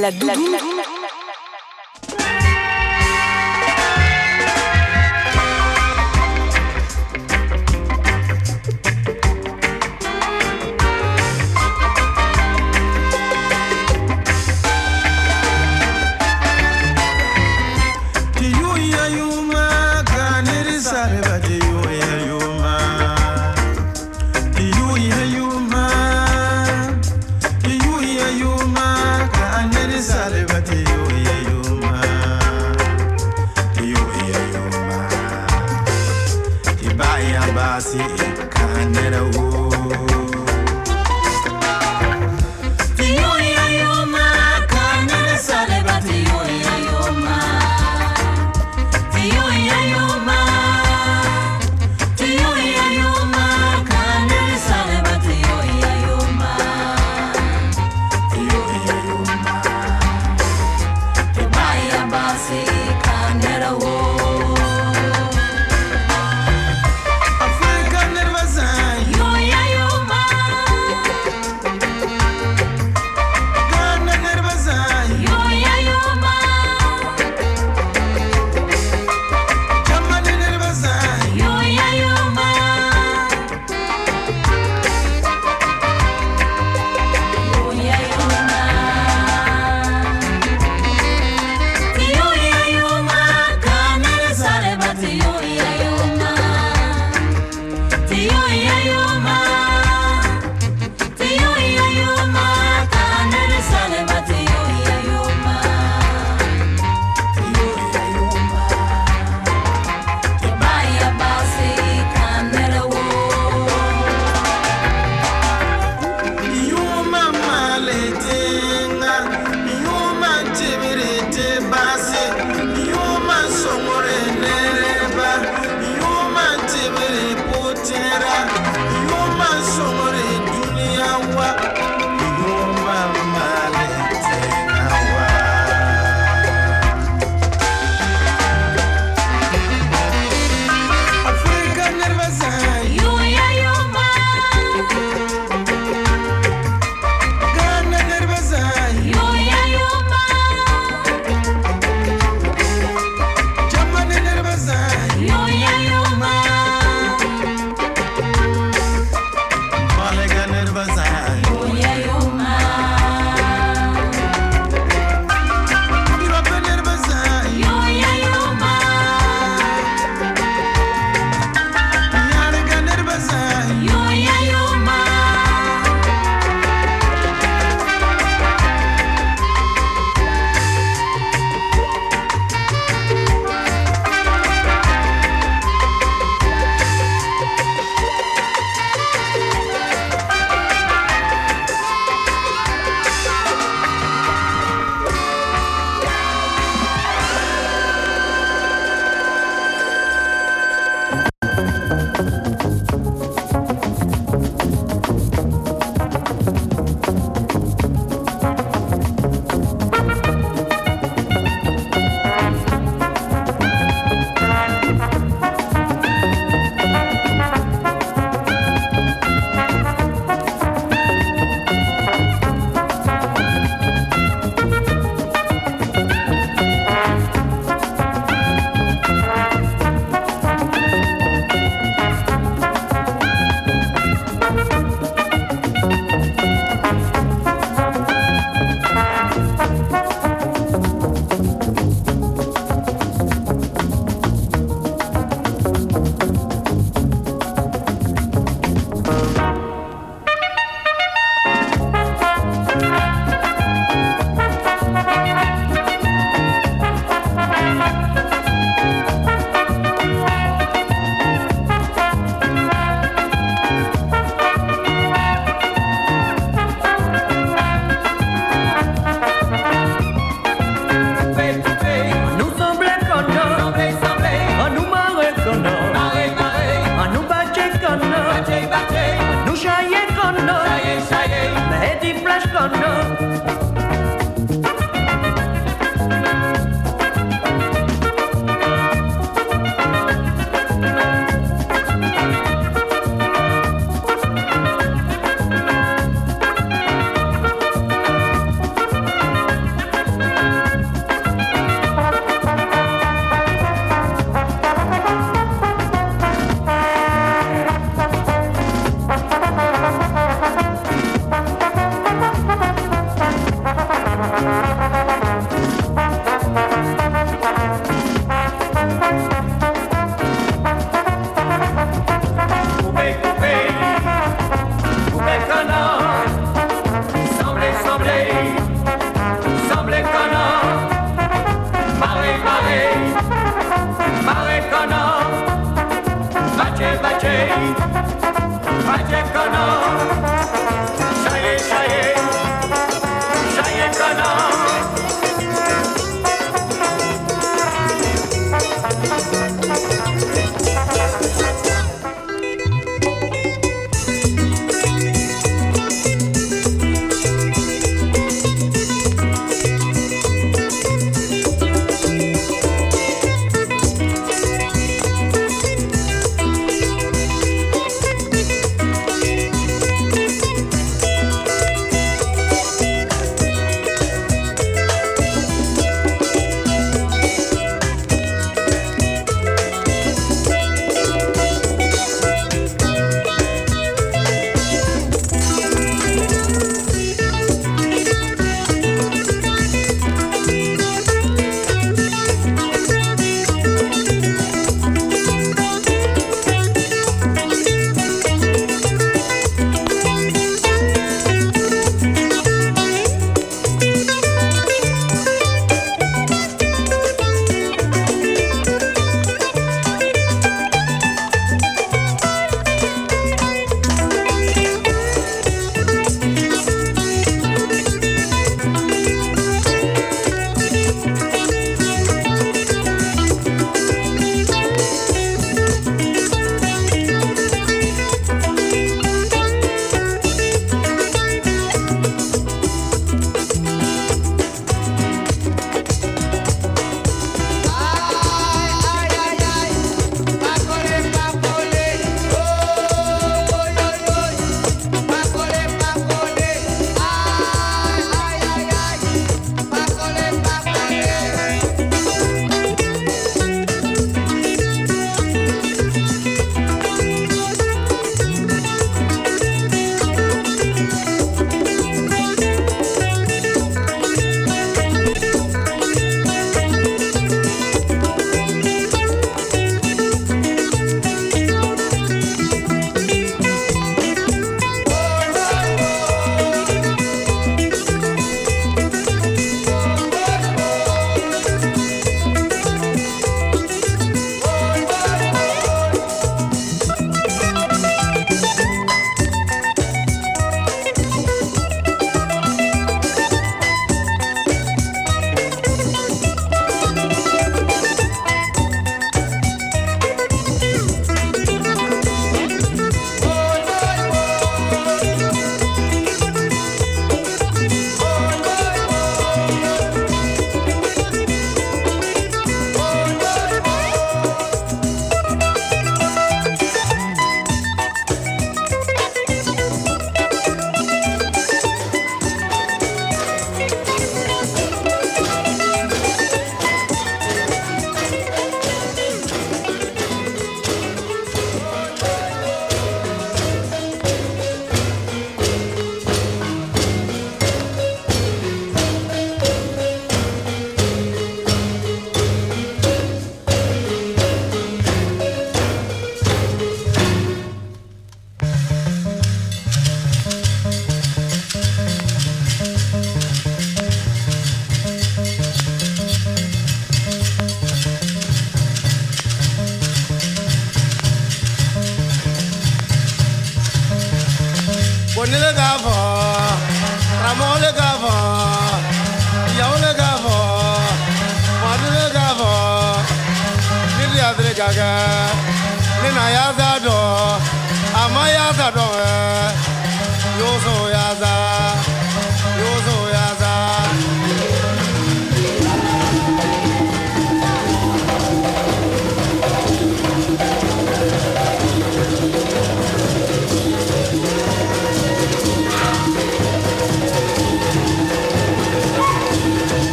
La doudoune.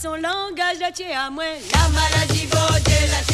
Son langage tient à moi. La maladie, de la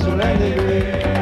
Soleil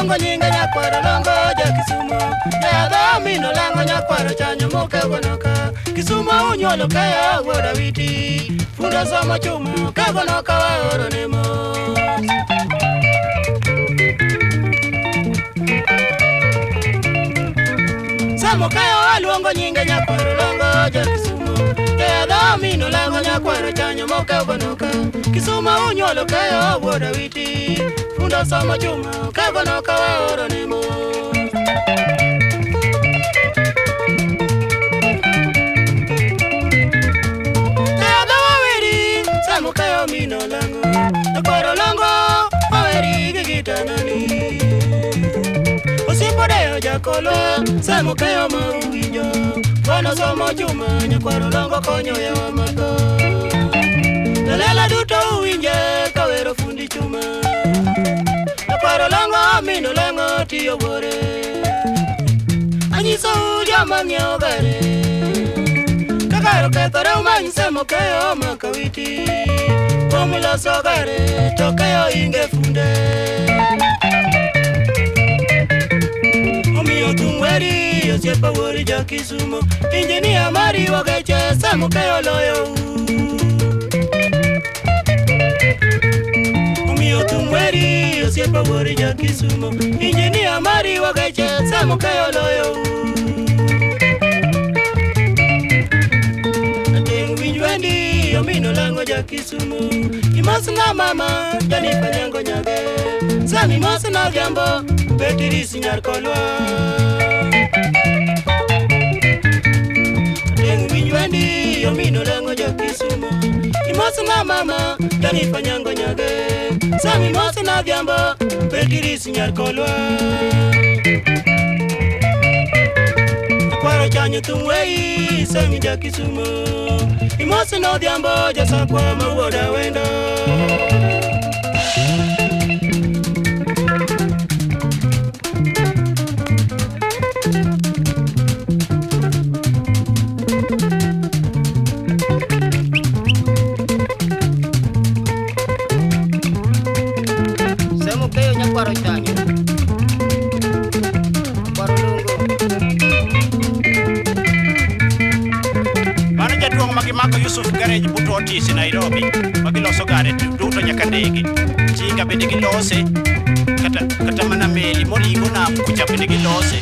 longo nyinga nyakwara longo ja kisumo jadhamino e lango nyakwara chanyo moke gonoka kisumo unyuolo kaya e wuoda witi funda somo chumo kagonoka waoro e nemo samo kaya waluongo nyinga nyakwara longo ja kisumo Amino lango nyakwaro chanyo moke obonoka Kisuma unyolo keo abuoda witi Funda sama chuma kebonoka wa oro nimo Teaga waweri Samu keo amino lango Nyakwaro lango Waweri gigita nani Nyakwaro lango yakolo samukayo mawinyo mano somo chuma nyakwaro dongo konyo yawa mato dalala duto uwinje kawero fundi chuma nyakwaro longo mino lengo tiyo bore anyiso joma ng'iewo gare kakaro kethore umanyise mokeyo makawiti kuom loso gare tokeyo inge funde otumweri osiepe wuori ja kisumo injinia mari wageche samukeyo loyo otumweri osiepe wuori ja kisumo injinia mari wageche samukeyo loyo Ndiyo mino lango ja Kisumu Imosi na mama janipa nyango nyage Sami mosi na gambo Petirisi nyarkolwa Dengu winywandi Ndiyo mino lango ja Kisumu Imosi na mama janipanyango nyage Sami mosi na gambo Petirisi nyarkolwa sakwara cha wei semi ja kisumu imosi nodhiambo jasakwara mawuoda wendo loso garej but otis nairobi ma giloso gare duto nyaka ndege chinga bende gilose kata, kata mana meli morigo nam kucha bende gilose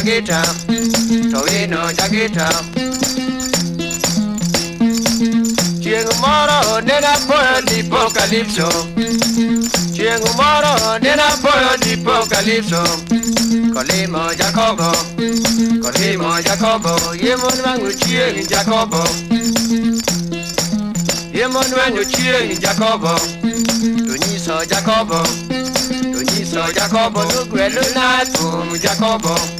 jageta towino jageta chieng' moro nenapoyo tipo kalipso chieng' moro nenapoyo tipo kalipso kolimo jakobo kolimo jakobo yemon wang'o chieng' jakobo yemon wang'o chieng' jakobo tonyiso jakobo tonyiso jakobo nogwelona tum jakobo, jakobo.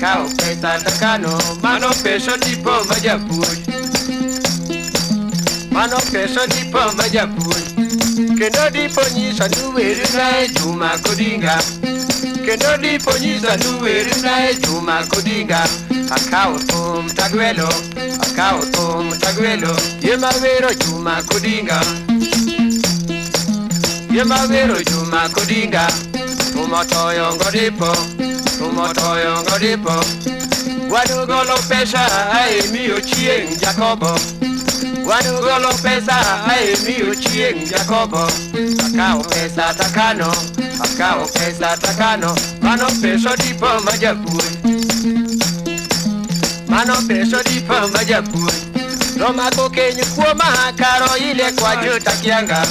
kao pesa takano mano pesho dipo majabuy mano pesho dipo majabuy kendo dipo nyisa nuwer nae juma kodinga kendo dipo nyisa nuwer nae juma kodinga akao thum tagwelo akao thum tagwelo yema wero juma kodinga yema wero juma kodinga thum otoyongo dipo motoyo ngodipo wanugolo pesa ae miyo chieng' Jakobo wanugolo pesa ae miyo chieng' Jakobo akawo pesa takano akawo pesa takano mano pesa odipo ma japuonj mano pesa odipo ma nomako keny kuoma karo ile kwajuta kianga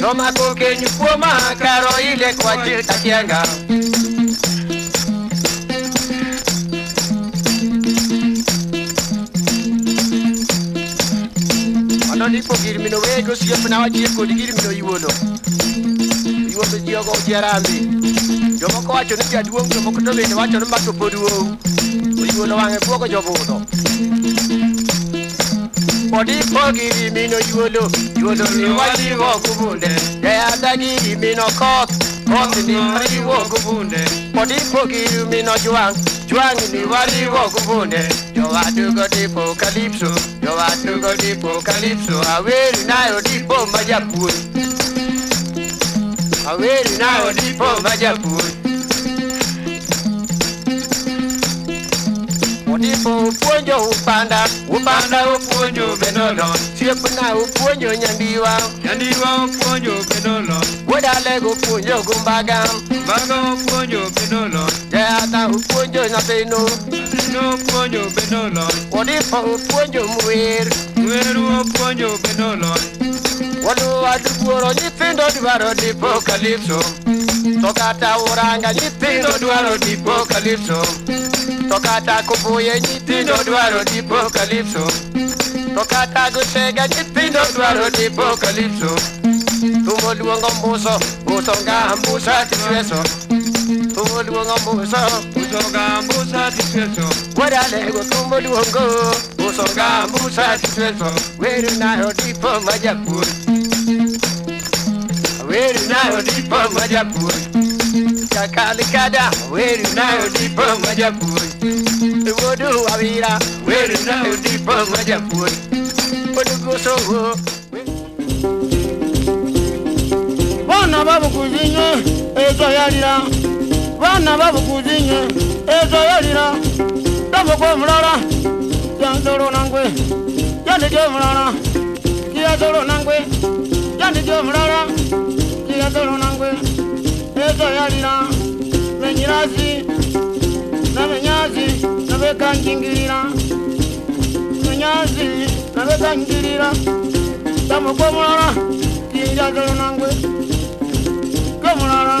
nomako keny kuoma karo ile kwajuta kianga lipo giri mino wejo siyo pina wa jieko di giri mino iwono iwo pe jio go jerambi jomo ko wacho ni jaduong jomo kuto bende wacho ni mato poduong iwono wange fuoko jobudo Body for giving me no yolo, yolo me what you walk a wounded. They are that giving me no cock, what you walk a wounded. Body for giving me no juang, juang me what you walk a wounded. yo atugo tipo calypso yo atugo tipo calypso aweri nayo oh, tipo oh, majapur aweri nayo oh, tipo majapur Tipo upuonjo upanda, upanda upuonjo benolo Siepna upuonjo nyandiwa, nyandiwa upuonjo benolo Wuodale upuonjo gumbaga, mbaga upuonjo benolo Jayata upuonjo nyathino, opuonjo bedo lony wadifa opuonjo mwer mweru opuonjo bedo lony waluwadiguoro nyithindo dwaro dipo kalipso to kata uranga nyithindo dwaro dipo kalipso to kata kubuye nyithindo dwaro dipo kalipso to kata gusega nyithindo dwaro dipo kalipso tumoluongo mbuso busonga mbusa tisweso tumuliwongo muso musoga musa t i t e s o waralego tumuliwongo musoga musa t i t e s o weru n a o dipo majapur weru n a o dipo majapur kakalikada weru n a o dipo majapur w o d u wawira weru n a o dipo majapur odugusowo bona babukuzinyo ezoyalira bana babukuzi nye ezo yelira daboko mulala yanzoro nangwe yandijo mulala kiyazoro nangwe yandijo mulala kiyazoro nangwe ezo yalira menyirazi namenyazi nabekangingirira menyazi nabekangirira daboko mulala kiyazoro nangwe komulala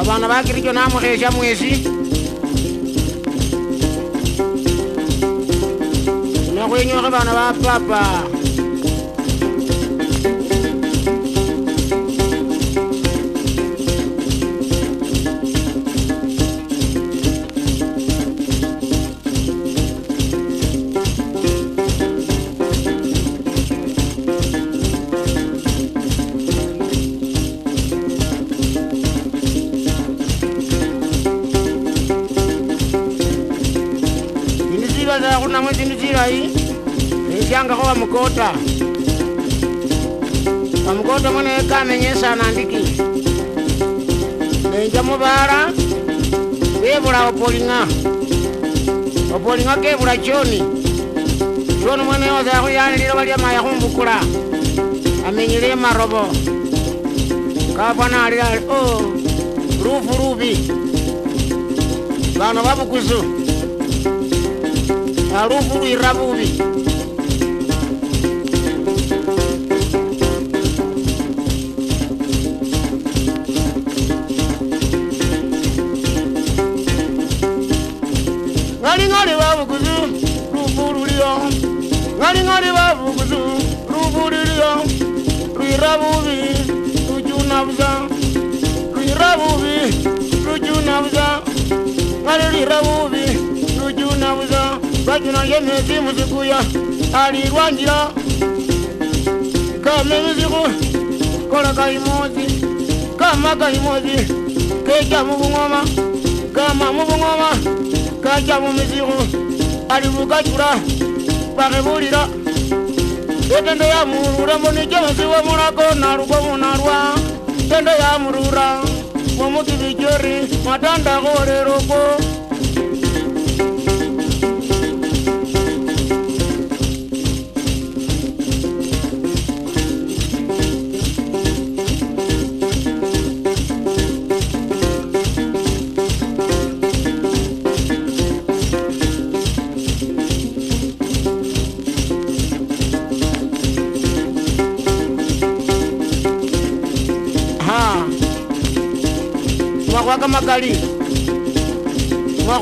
abaana bagirikyo namuhesha mwesi nakhwenywakho baana ba papa amukoto Kamkota mwene kamenyesa anandiki nenja mubaala bebula opolinga opolinga kebula choni choni mwene oza yakuyanilila bali amaya kumbukula amenyile marobo kabwana alila o oh, lufu lubi bano babukuzu alufu lwira bubi rabubi r u j u nabza lui rabubi r u j u nabza n g a r i r u i rabubi r u j u nabza bajuna yemezi muzikuya a r i r w a n g i r a kame miziku kola kaimozi kama kaimozi keja mubungoma kama mubungoma kaja mumiziku a r i b u k a j u r a b a k e b u l i r a etende ya murura monijonziwo munagona rugo munarwa tende ya murura momutivijori matandagore rugo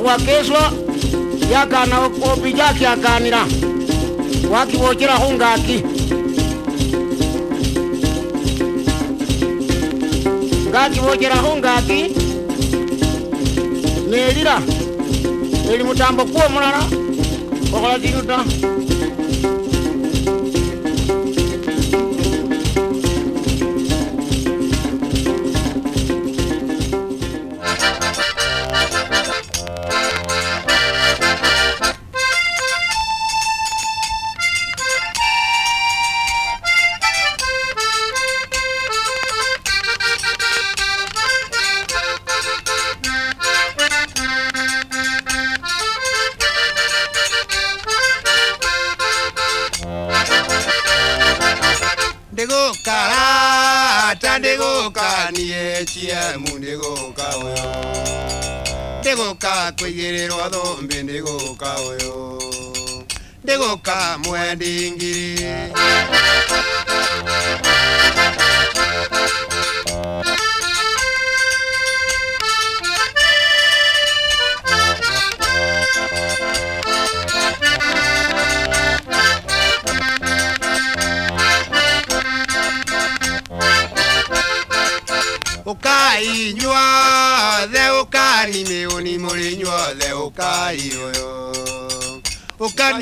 gwakeswa yakana obi jakyakanira wakibookeraho ngaki ngakibookeraho ngaki nelira eli mutambo mulala okola ta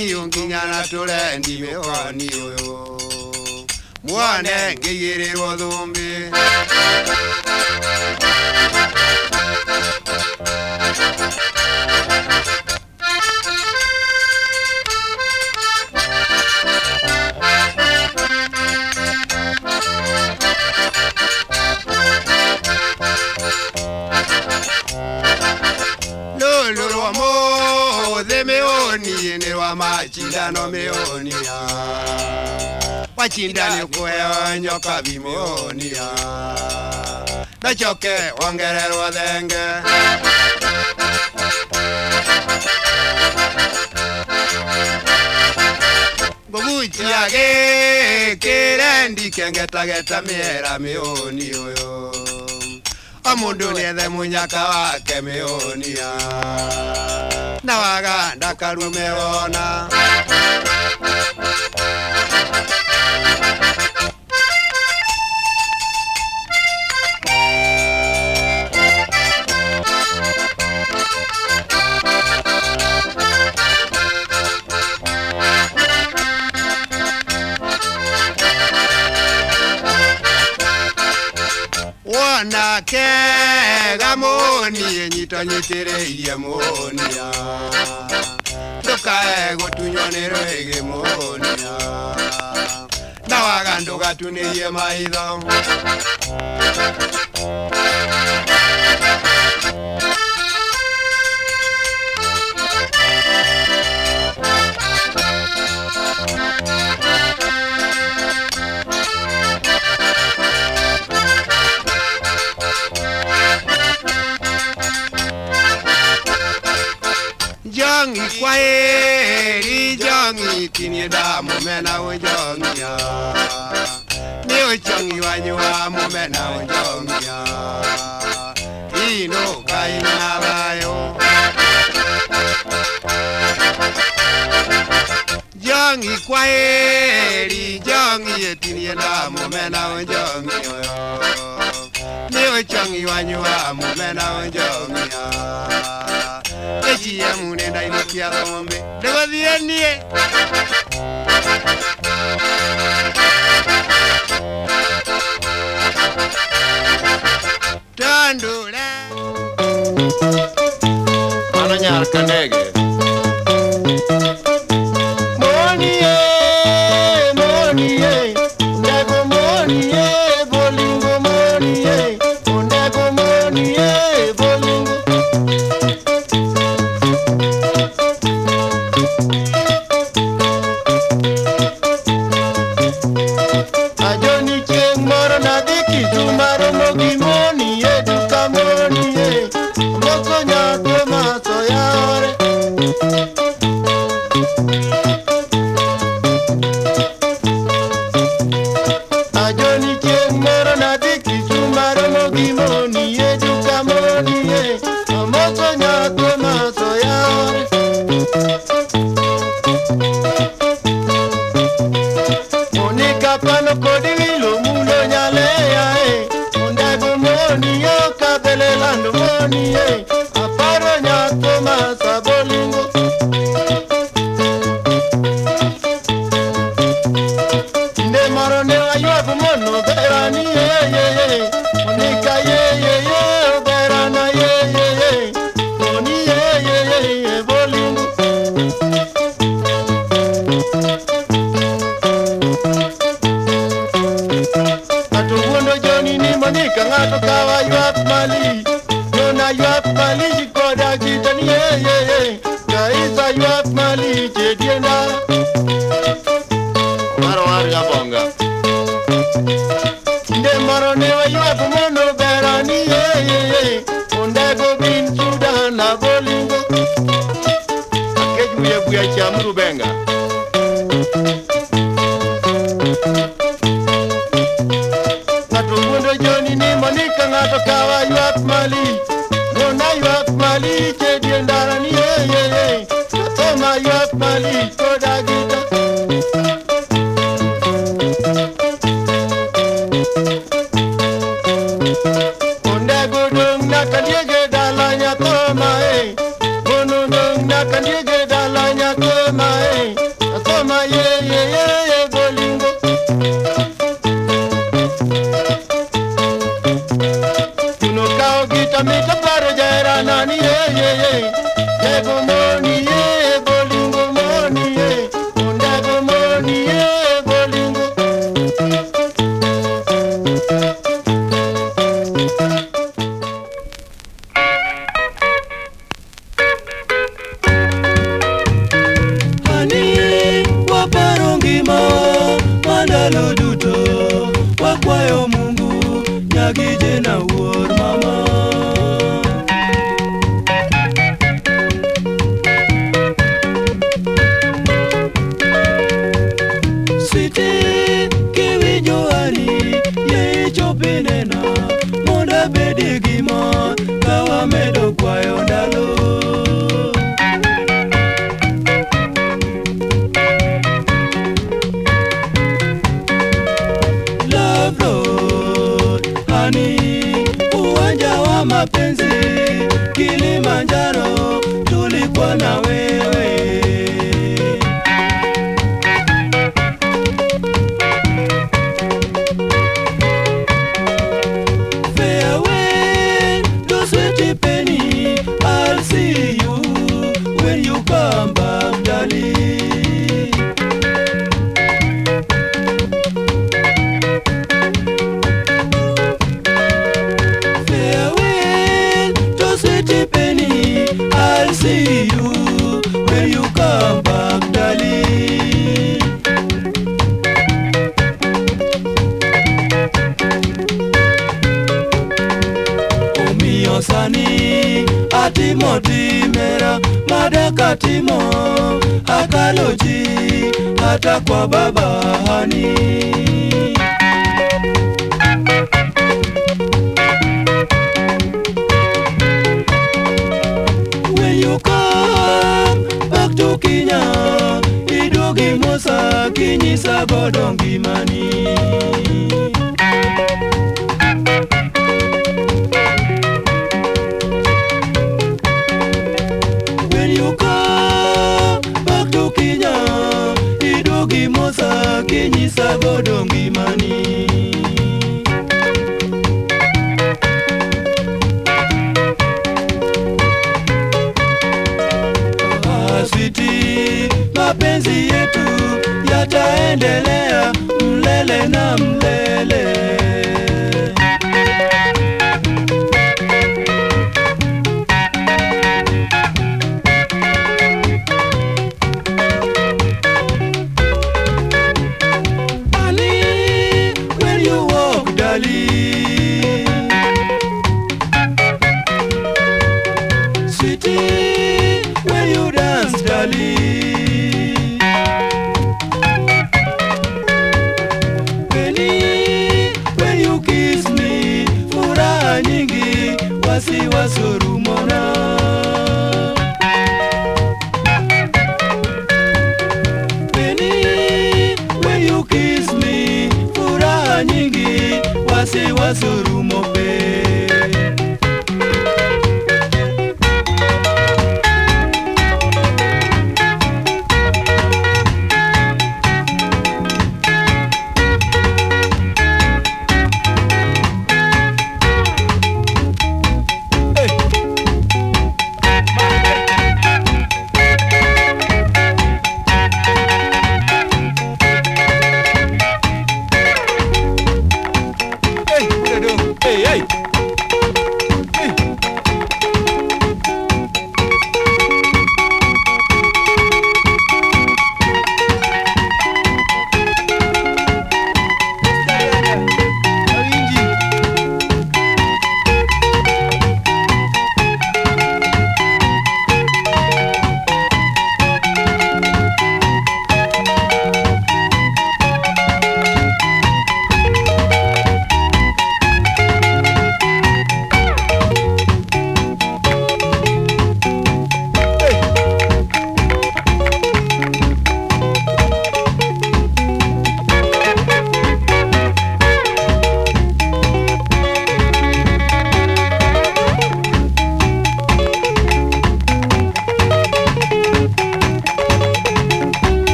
I'm niyunginyana tule ndibe kwa niyoyo Mwane ngeyere wadho shida ni kuheo nyoka vimonia dachoke wongererwa thenge ngomuchia gikire ndikengetageta miera mioni uyu o mundu niethe munyaka wake mionia na waga ndakarume wona kega moni enyitanyitire iye monia tukae gutunyonerege monia nawagando gatuneiye maitho jongi kwaeri jongi kinie damo mena o jongi ni o jongi wanywa mo mena o jongi ino kaina bayo jongi kwaeri jongi kinie damo mena o jongi changi wanyua mumena onjomia echiya munenda inokia gombe ndegothienie tondura ananyarka ndege Sorumopé.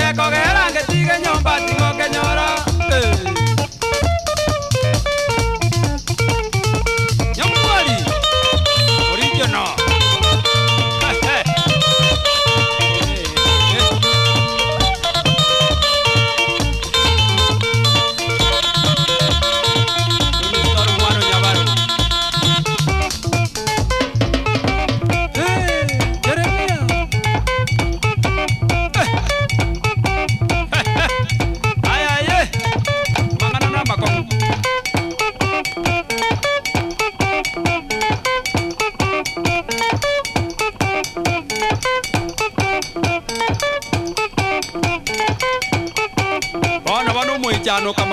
ageko geranga tige nyomba timo kenyora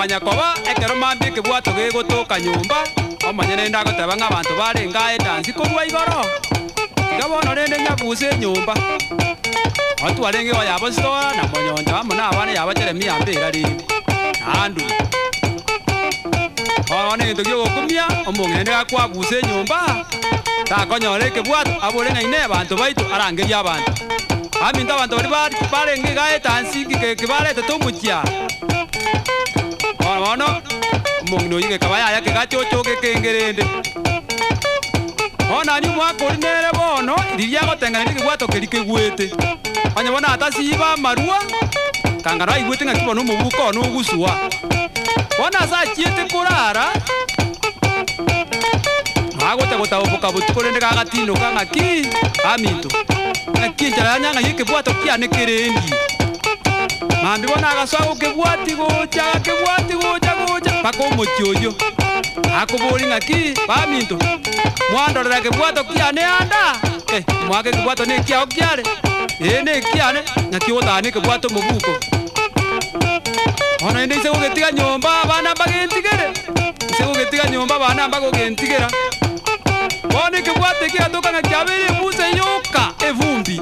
k m a n y a koba ekero mambia ekebwato gegotoka nyomba o m a n y a nende agoteba ng'a abanto bare ngae dansi korwa igoro iga bono rende nyabuse enyomba otware eng'eo yabo s i t o r na monyonto amo na abana yabo jeremia mbera rinde nandu orona egento giogokumia omong'ende gakwabuse enyomba takonyora ekebwato abore ng'aine abanto baito arangeria abanto aminto abanto bari barenge gaetansi ngikeke baretete omuchiara bono omogino oyige kaba yaya kegachochoke kengerende bono anyu mwaka ori nere bono riria agotengani rigebwato keri kegwete onye bono atasiba amarua kangano aigwete ng'aki bono omobuka ono ogusua bono ase achiete korara agote gotaboboka botuko rende gagatindoka ng'aki aminto ng'aki enchara yanyang'aiye kebwato kianekerendie mambi mambibona agaswa gukibwati gucha gakibwati gucha gucha paka omochi oyo akobori ng'aki baminto mwandorera kibwato kiane anda eh, mwake kibwato ne kiao kiare ĩ eh, nĩ ngaki na kĩgũtaga nĩ kĩbwatwo mũbuko ona ĩndĩ icegũgĩtiga nyũmba bana mbagĩntigĩre icegũgĩtiga nyũmba bana mbagũgĩntigĩra boneke bwatekile atokana kyabele ebusa yoka evumbi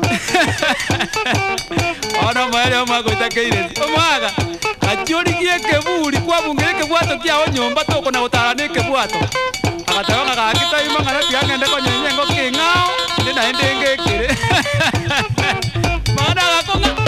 ono maele omwaka oitakeire omwaka aciorigie ekeburi kwabungire ekebwato kiao nyomba tokona gotara na ekebwato agatebanga gaki taima ng'ana tiga ng'ende konyenyengo king'ao ndi naye ndingĩkire magana agakong'a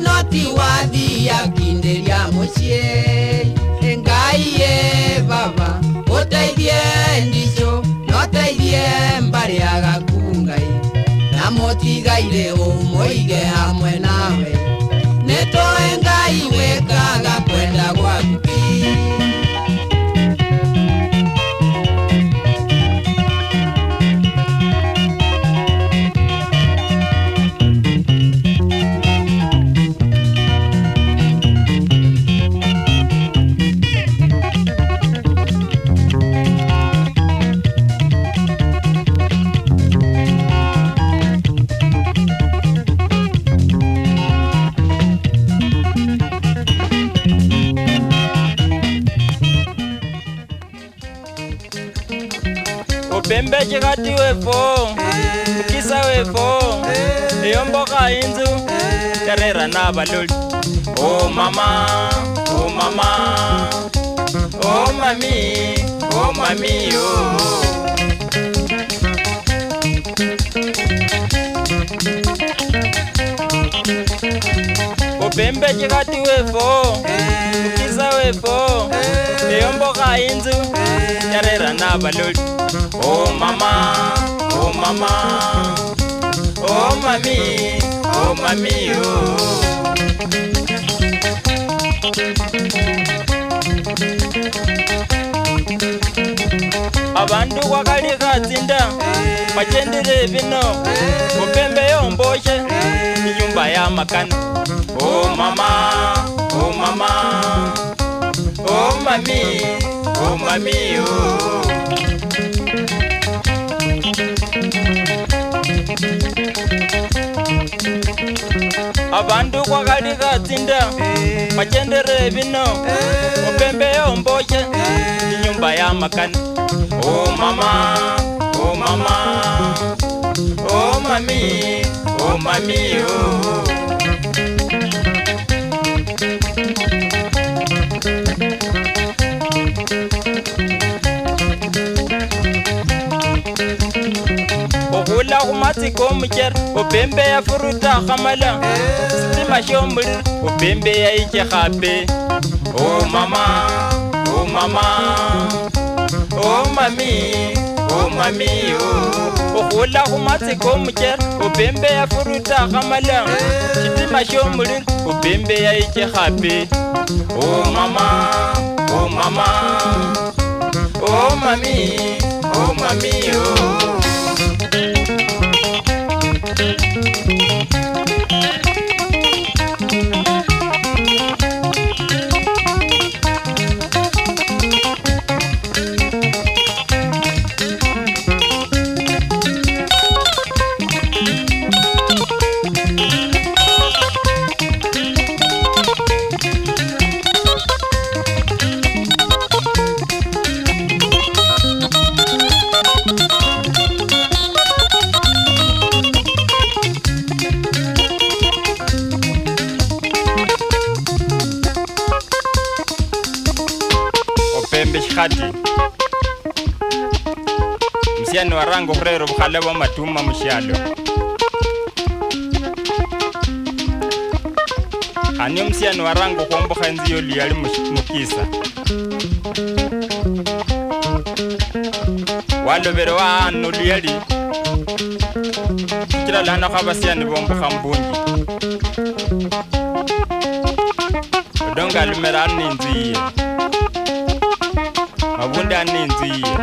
inoti wadi yapinde ryamuchie engai ye baba otaidie ndicho notaidie mbari agakungai namotigaire omoige hamwe nawe neto engai wekaga kwenda gwakupi chikati wepo mukisa wepo yomboka inzu terera na valoli o oh mama o oh mama o oh mami o oh mami o oh. obembe chikati wepo kukisa wepo neyomboka inzu yarerana valoli omama omama omami omamiyo oh, abandu kwakalikhatsinda machendile bino mupembe yomboshe inyumba ya makana o oh mama o oh mama o oh mami o oh mami o oh abandu kwakalikatsinda eh. machendere bino mupembe eh. yomboche eh. inyumba ya makana o oh, mama o oh, mama o oh, mami o mami o oh. matiko mucer obembe ya furuta khamala sitima shomuliri obembe ya ike khape o oh mama o oh mama o oh mami o oh mami o oh. okhula khumatsiko mucer obembe ya furuta khamala sitima shomuliri obembe ya ike khape o oh mama o oh mama o oh mami o oh mami o oh. Música kati musiani waranga okhurera obukhale bwa matuma mushialo haniyo musiani waranga okhwombokha enzu yoluyali mukisa walobere waana oluyali shichira laanakho abasiani bombokha mbunji odonga alumera ano nenzu yiye mavundaninziyo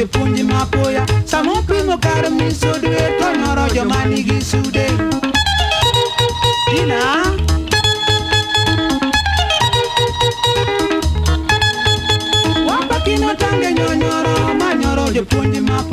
jopuonj mapoya samopimo kar miso dwe to nyoro joma nigi sude Gina? Wapa kino tange nyonyoro manyoro jopuonj mapoya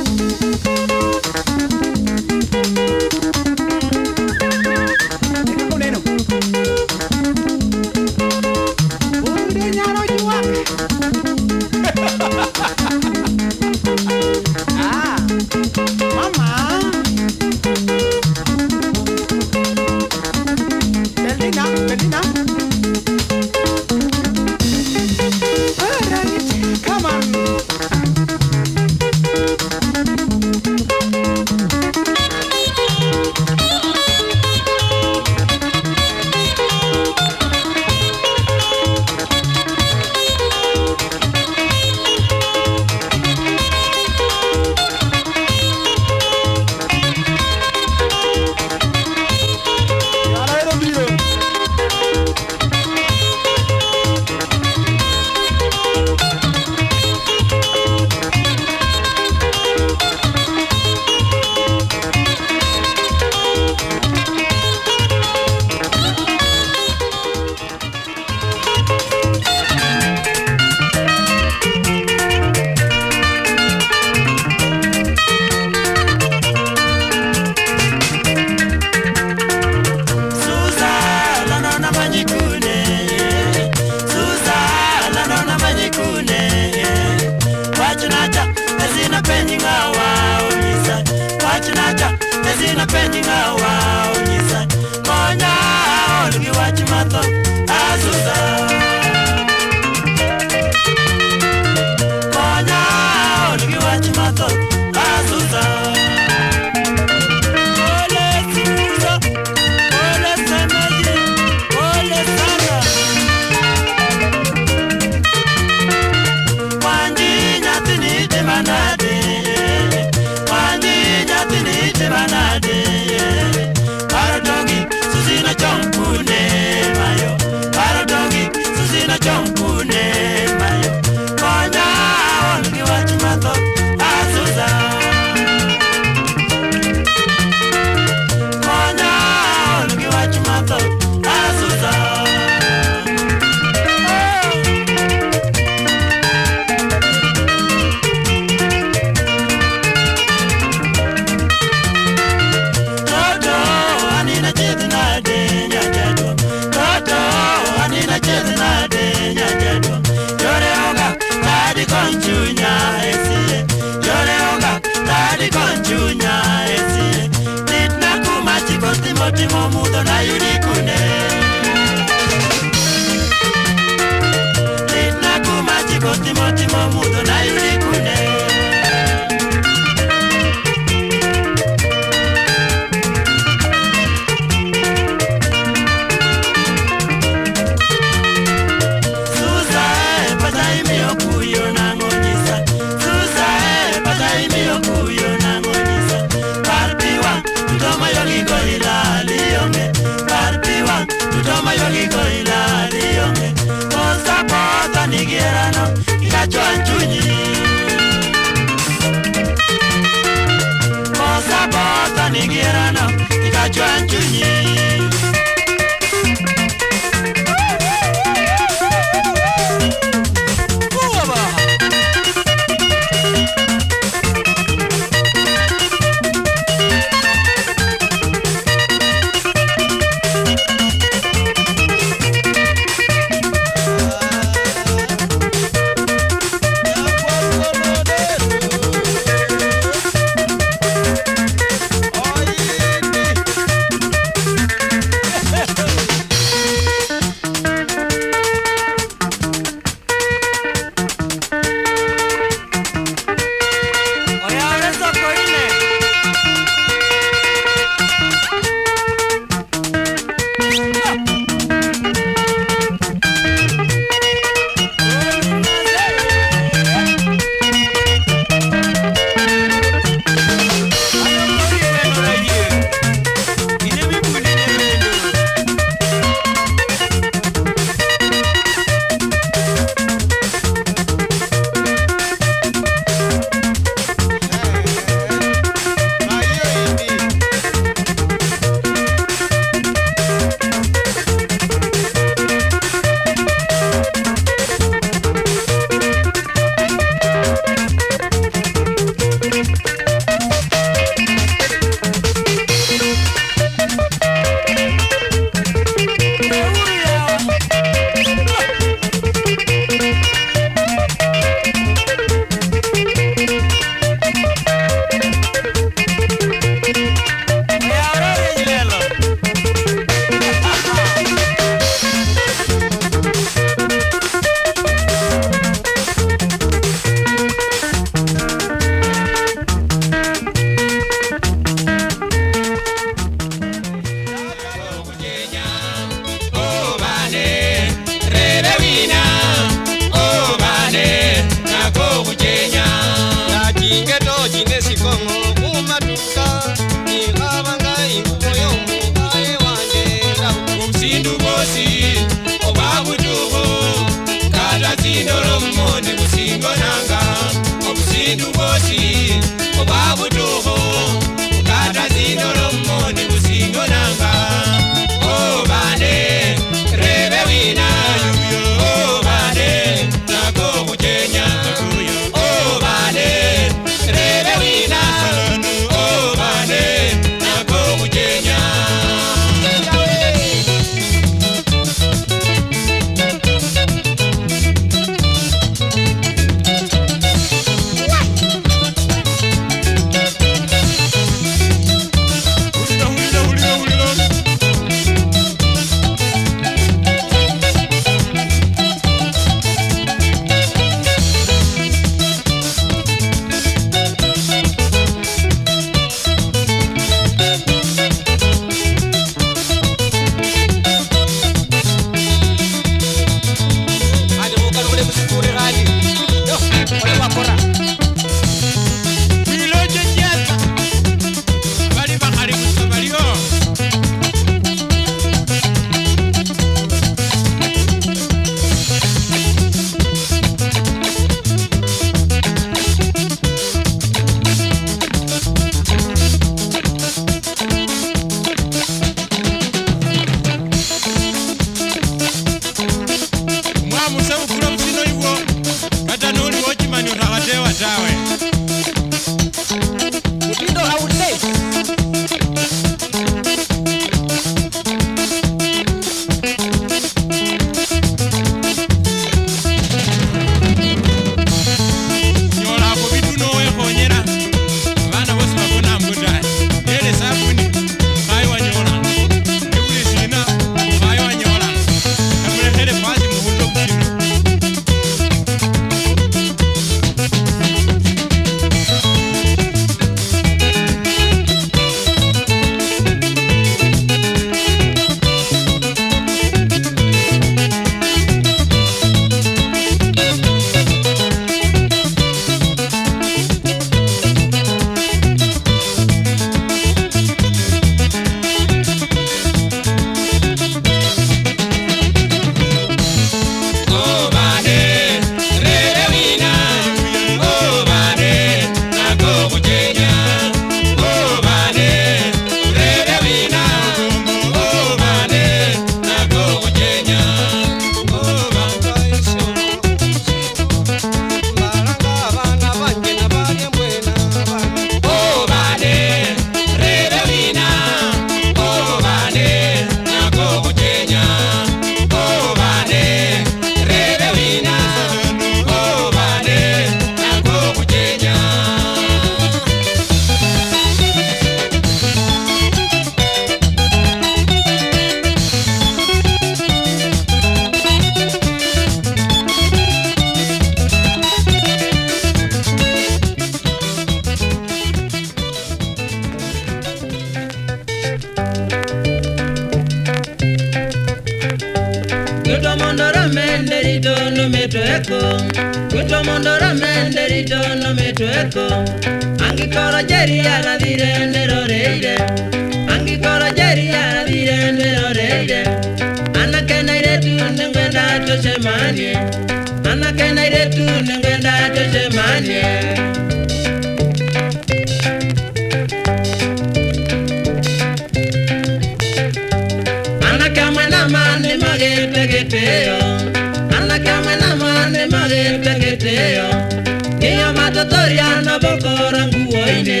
ine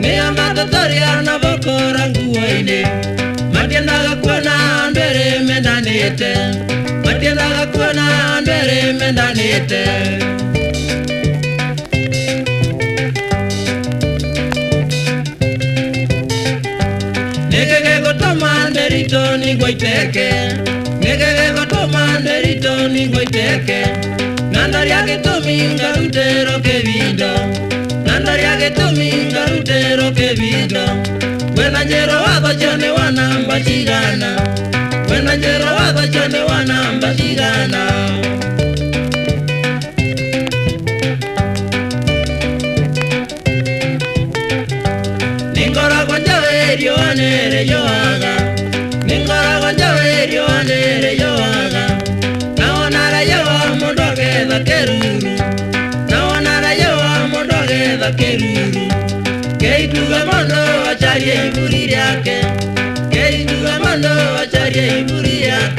Ne amada dhari arna boko ine Matia ndaga kwa na andwere menda nete kwa na andwere menda nete Nekege goiteke Nekege goto goiteke yagetumika rutero kevito wena njero wava cone wanamba cigana wena njero wava cone wanamba cigana ningoragwa njaerio anere yoaga Kei du gaman doa txariei burriak Kei du gaman doa txariei burriak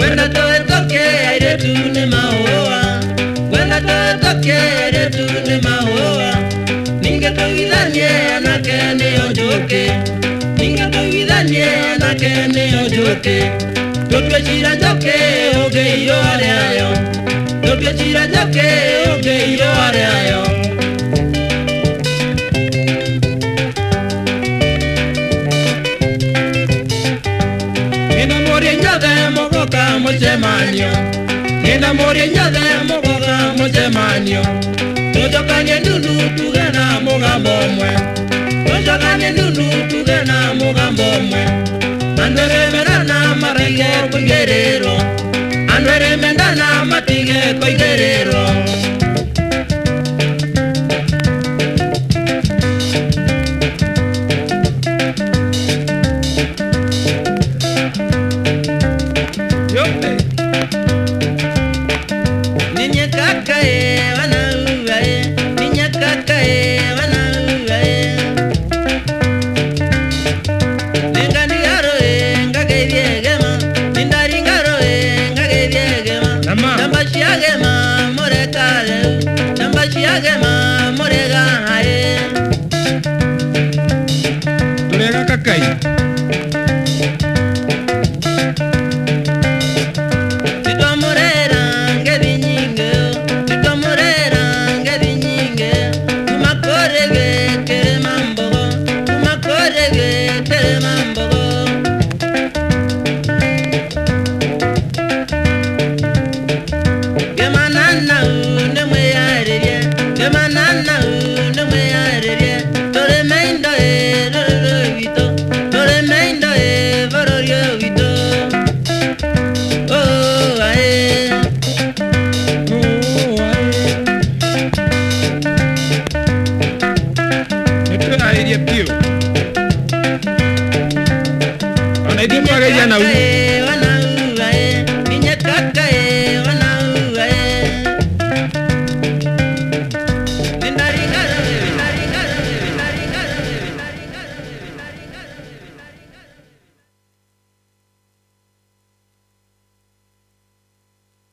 Guen ato eto kera iretu nema oa Guen ato eto kera iretu nema oa Ninge toi bidaliena keneo joket doke doke oke iro areayo doke tira doke oke matige kwa igerero anweremenda na matige kwa